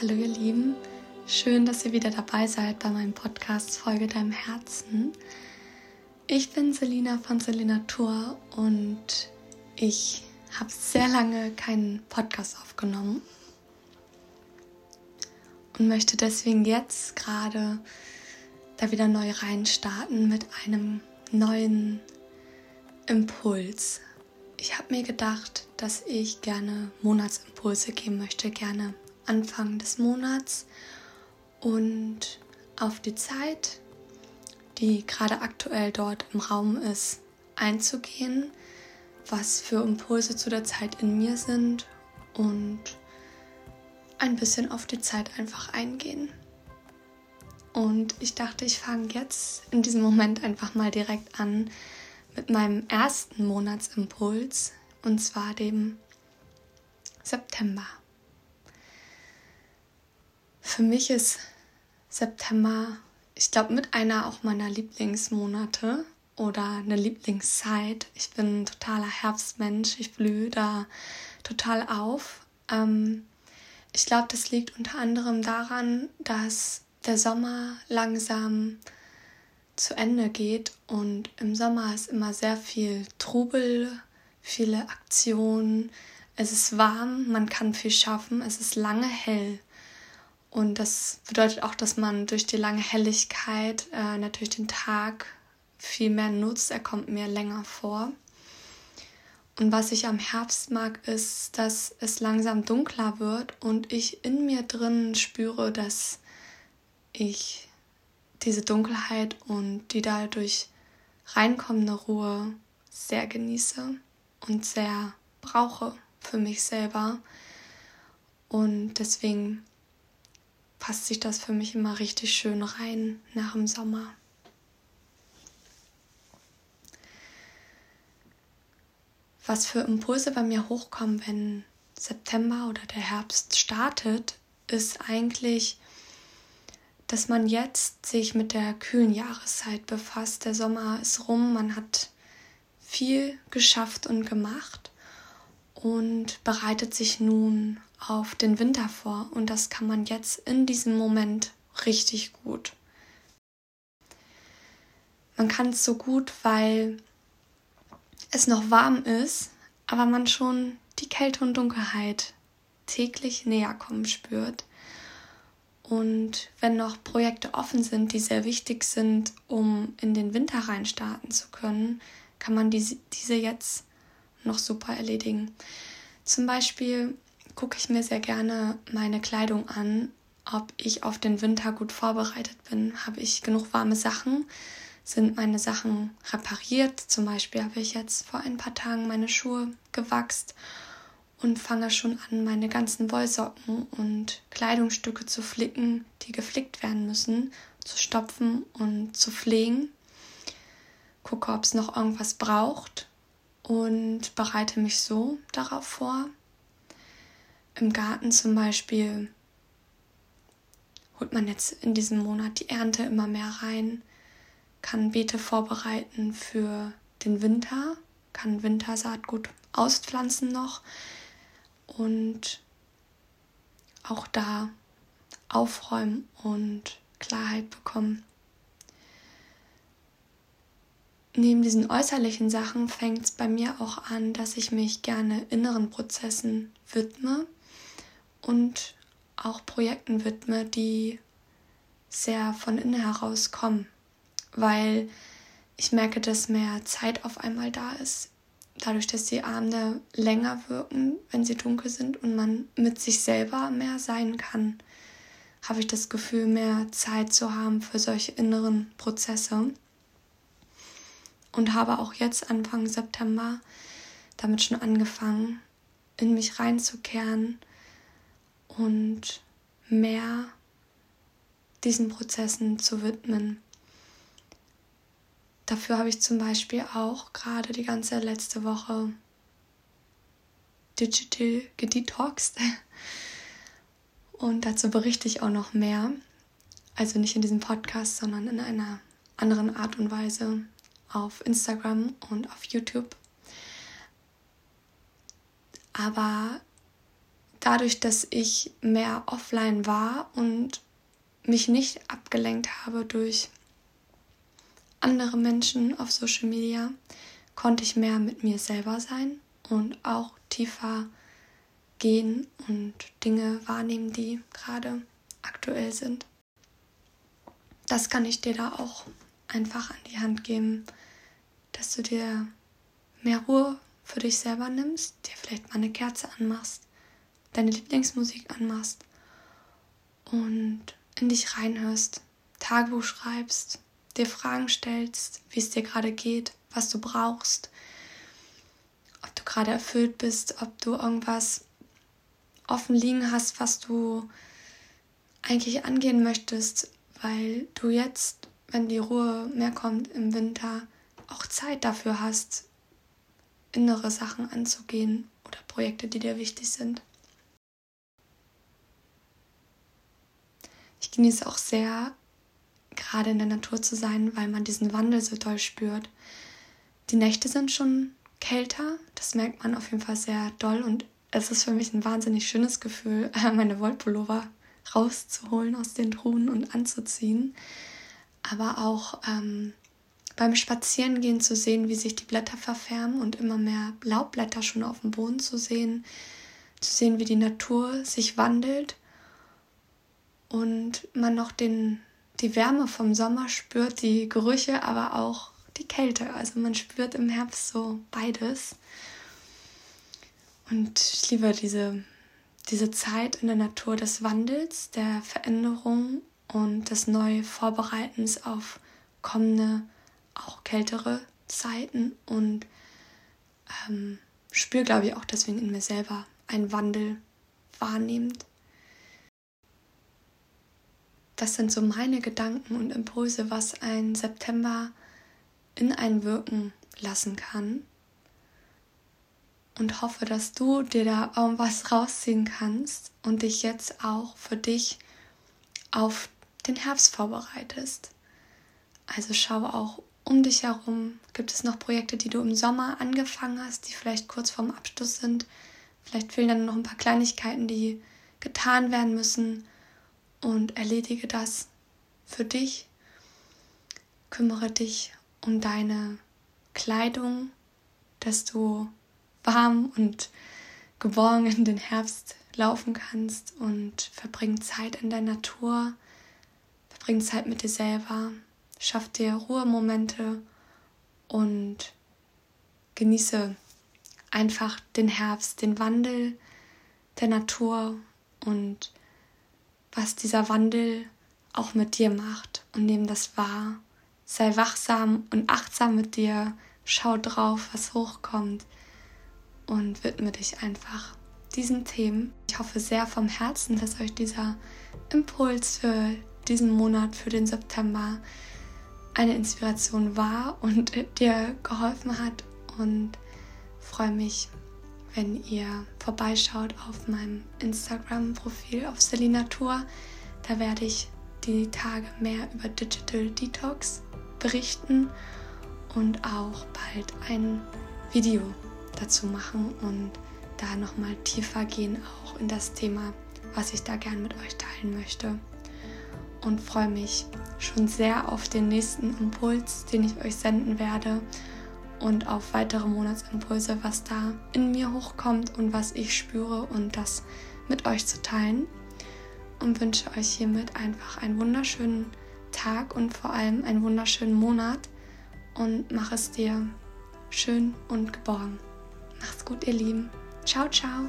Hallo ihr Lieben, schön, dass ihr wieder dabei seid bei meinem Podcast Folge deinem Herzen. Ich bin Selina von Selina Tour und ich habe sehr lange keinen Podcast aufgenommen und möchte deswegen jetzt gerade da wieder neu reinstarten mit einem neuen Impuls. Ich habe mir gedacht, dass ich gerne Monatsimpulse geben möchte, gerne Anfang des Monats und auf die Zeit, die gerade aktuell dort im Raum ist, einzugehen, was für Impulse zu der Zeit in mir sind und ein bisschen auf die Zeit einfach eingehen. Und ich dachte, ich fange jetzt in diesem Moment einfach mal direkt an mit meinem ersten Monatsimpuls, und zwar dem September. Für mich ist September, ich glaube, mit einer auch meiner Lieblingsmonate oder eine Lieblingszeit. Ich bin ein totaler Herbstmensch, ich blühe da total auf. Ähm, ich glaube, das liegt unter anderem daran, dass der Sommer langsam zu Ende geht und im Sommer ist immer sehr viel Trubel, viele Aktionen. Es ist warm, man kann viel schaffen, es ist lange hell. Und das bedeutet auch, dass man durch die lange Helligkeit äh, natürlich den Tag viel mehr nutzt. Er kommt mir länger vor. Und was ich am Herbst mag, ist, dass es langsam dunkler wird und ich in mir drin spüre, dass ich diese Dunkelheit und die dadurch reinkommende Ruhe sehr genieße und sehr brauche für mich selber. Und deswegen passt sich das für mich immer richtig schön rein nach dem Sommer. Was für Impulse bei mir hochkommen, wenn September oder der Herbst startet, ist eigentlich dass man jetzt sich mit der kühlen Jahreszeit befasst. Der Sommer ist rum, man hat viel geschafft und gemacht und bereitet sich nun auf den Winter vor. Und das kann man jetzt in diesem Moment richtig gut. Man kann es so gut, weil es noch warm ist, aber man schon die Kälte und Dunkelheit täglich näher kommen spürt. Und wenn noch Projekte offen sind, die sehr wichtig sind, um in den Winter rein starten zu können, kann man diese, diese jetzt noch super erledigen. Zum Beispiel gucke ich mir sehr gerne meine Kleidung an, ob ich auf den Winter gut vorbereitet bin. Habe ich genug warme Sachen? Sind meine Sachen repariert? Zum Beispiel habe ich jetzt vor ein paar Tagen meine Schuhe gewachst und fange schon an, meine ganzen Wollsocken und Kleidungsstücke zu flicken, die geflickt werden müssen, zu stopfen und zu pflegen. Gucke, ob es noch irgendwas braucht und bereite mich so darauf vor. Im Garten zum Beispiel holt man jetzt in diesem Monat die Ernte immer mehr rein, kann Beete vorbereiten für den Winter, kann Wintersaatgut auspflanzen noch, und auch da aufräumen und Klarheit bekommen. Neben diesen äußerlichen Sachen fängt es bei mir auch an, dass ich mich gerne inneren Prozessen widme und auch Projekten widme, die sehr von innen heraus kommen, weil ich merke, dass mehr Zeit auf einmal da ist dadurch, dass die Abende länger wirken, wenn sie dunkel sind und man mit sich selber mehr sein kann, habe ich das Gefühl, mehr Zeit zu haben für solche inneren Prozesse. Und habe auch jetzt Anfang September damit schon angefangen, in mich reinzukehren und mehr diesen Prozessen zu widmen. Dafür habe ich zum Beispiel auch gerade die ganze letzte Woche digital gedetoxed. Und dazu berichte ich auch noch mehr. Also nicht in diesem Podcast, sondern in einer anderen Art und Weise auf Instagram und auf YouTube. Aber dadurch, dass ich mehr offline war und mich nicht abgelenkt habe durch andere Menschen auf Social Media, konnte ich mehr mit mir selber sein und auch tiefer gehen und Dinge wahrnehmen, die gerade aktuell sind. Das kann ich dir da auch einfach an die Hand geben, dass du dir mehr Ruhe für dich selber nimmst, dir vielleicht mal eine Kerze anmachst, deine Lieblingsmusik anmachst und in dich reinhörst, Tagebuch schreibst, dir Fragen stellst, wie es dir gerade geht, was du brauchst, ob du gerade erfüllt bist, ob du irgendwas offen liegen hast, was du eigentlich angehen möchtest, weil du jetzt, wenn die Ruhe mehr kommt im Winter, auch Zeit dafür hast, innere Sachen anzugehen oder Projekte, die dir wichtig sind. Ich genieße auch sehr, gerade in der Natur zu sein, weil man diesen Wandel so toll spürt. Die Nächte sind schon kälter, das merkt man auf jeden Fall sehr doll und es ist für mich ein wahnsinnig schönes Gefühl, meine Wollpullover rauszuholen aus den Truhen und anzuziehen. Aber auch ähm, beim Spazierengehen zu sehen, wie sich die Blätter verfärben und immer mehr Laubblätter schon auf dem Boden zu sehen, zu sehen, wie die Natur sich wandelt und man noch den, die Wärme vom Sommer spürt, die Gerüche, aber auch die Kälte. Also man spürt im Herbst so beides. Und ich liebe diese, diese Zeit in der Natur des Wandels, der Veränderung und des Neuvorbereitens auf kommende, auch kältere Zeiten und ähm, spüre, glaube ich, auch deswegen in mir selber einen Wandel wahrnehmend. Das sind so meine Gedanken und Impulse, was ein September in ein Wirken lassen kann und hoffe, dass du dir da was rausziehen kannst und dich jetzt auch für dich auf den Herbst vorbereitest. Also schau auch um dich herum. Gibt es noch Projekte, die du im Sommer angefangen hast, die vielleicht kurz vorm Abschluss sind? Vielleicht fehlen dann noch ein paar Kleinigkeiten, die getan werden müssen. Und erledige das für dich. Kümmere dich um deine Kleidung, dass du warm und geborgen in den Herbst laufen kannst und verbring Zeit in der Natur, verbring Zeit mit dir selber, schaff dir Ruhemomente und genieße einfach den Herbst, den Wandel der Natur und was dieser Wandel auch mit dir macht und nimm das wahr. Sei wachsam und achtsam mit dir, schau drauf, was hochkommt und widme dich einfach diesen Themen. Ich hoffe sehr vom Herzen, dass euch dieser Impuls für diesen Monat, für den September, eine Inspiration war und dir geholfen hat und freue mich, wenn ihr vorbeischaut auf meinem Instagram-Profil auf Selinatur. Da werde ich die Tage mehr über Digital Detox berichten und auch bald ein Video dazu machen und da nochmal tiefer gehen, auch in das Thema, was ich da gern mit euch teilen möchte. Und freue mich schon sehr auf den nächsten Impuls, den ich euch senden werde und auf weitere Monatsimpulse, was da in mir hochkommt und was ich spüre und das mit euch zu teilen. Und wünsche euch hiermit einfach einen wunderschönen Tag und vor allem einen wunderschönen Monat und mach es dir schön und geborgen. Macht's gut, ihr Lieben. Ciao, ciao.